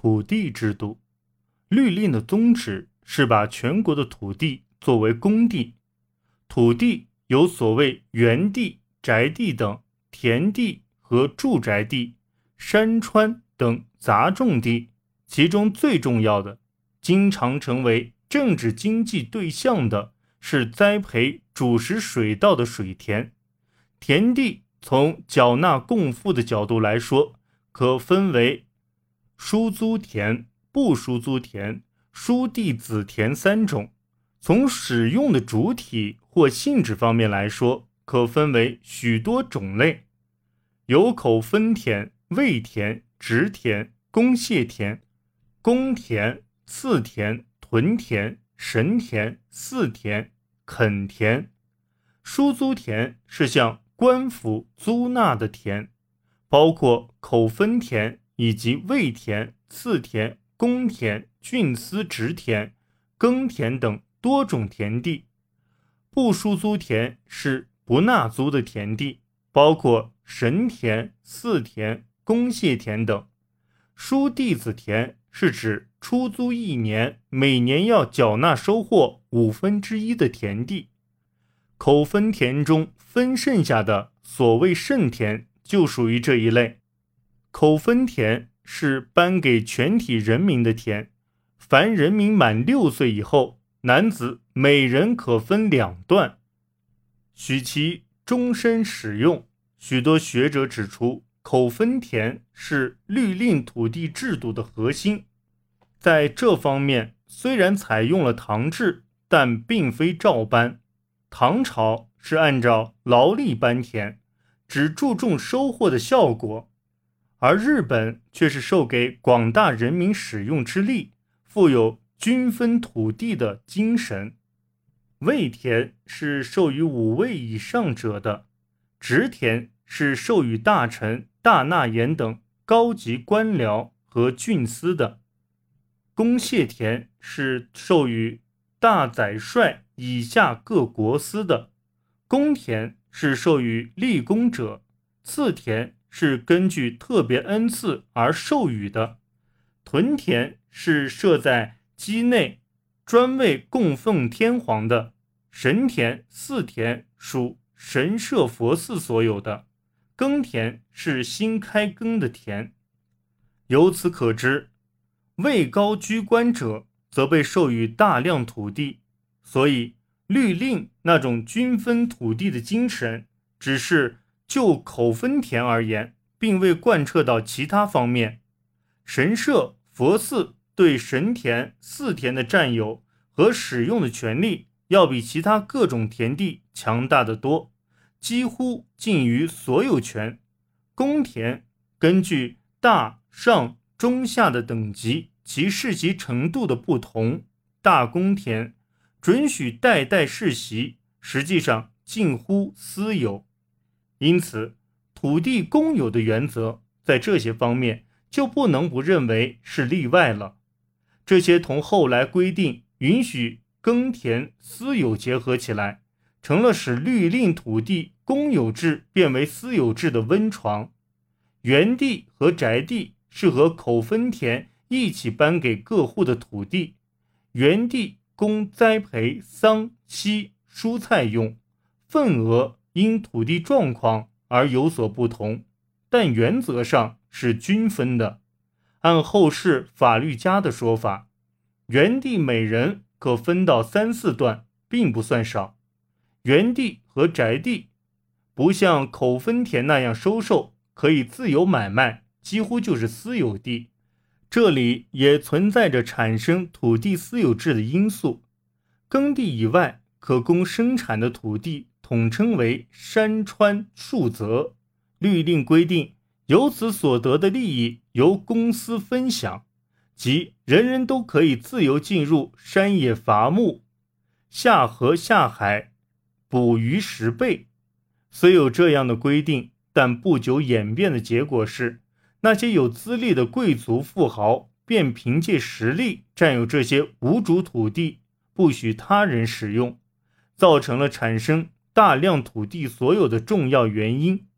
土地制度。律令的宗旨是把全国的土地作为公地，土地有所谓园地、宅地等田地和住宅地、山川等杂种地，其中最重要的，经常成为政治经济对象的是栽培主食水稻的水田。田地从缴纳贡赋的角度来说，可分为输租田。不输租田、输地子田三种，从使用的主体或性质方面来说，可分为许多种类，有口分田、位田、直田、公谢田、公田、次田、屯田、神田、祀田、垦田。输租田是向官府租纳的田，包括口分田以及位田、次田。公田、郡司职田、耕田等多种田地，不输租田是不纳租的田地，包括神田、祀田、公谢田等。输地子田是指出租一年，每年要缴纳收获五分之一的田地。口分田中分剩下的所谓剩田，就属于这一类。口分田。是颁给全体人民的田，凡人民满六岁以后，男子每人可分两段，许其终身使用。许多学者指出，口分田是律令土地制度的核心。在这方面，虽然采用了唐制，但并非照搬。唐朝是按照劳力搬田，只注重收获的效果。而日本却是授给广大人民使用之力，富有均分土地的精神。位田是授予五位以上者的，职田是授予大臣、大纳言等高级官僚和郡司的，公谢田是授予大宰帅以下各国司的，公田是授予立功者，次田。是根据特别恩赐而授予的，屯田是设在畿内，专为供奉天皇的；神田、祀田属神社佛寺所有的；耕田是新开耕的田。由此可知，位高居官者则被授予大量土地，所以律令那种均分土地的精神，只是。就口分田而言，并未贯彻到其他方面。神社、佛寺对神田、寺田的占有和使用的权利，要比其他各种田地强大的多，几乎近于所有权。公田根据大、上、中、下的等级，其世袭程度的不同，大公田准许代代世袭，实际上近乎私有。因此，土地公有的原则在这些方面就不能不认为是例外了。这些同后来规定允许耕田私有结合起来，成了使律令土地公有制变为私有制的温床。园地和宅地是和口分田一起颁给各户的土地，园地供栽培桑漆蔬菜用，份额。因土地状况而有所不同，但原则上是均分的。按后世法律家的说法，园地每人可分到三四段，并不算少。园地和宅地不像口分田那样收受，可以自由买卖，几乎就是私有地。这里也存在着产生土地私有制的因素。耕地以外可供生产的土地。统称为山川树泽，律令规定，由此所得的利益由公司分享，即人人都可以自由进入山野伐木、下河下海捕鱼拾贝。虽有这样的规定，但不久演变的结果是，那些有资历的贵族富豪便凭借实力占有这些无主土地，不许他人使用，造成了产生。大量土地所有的重要原因。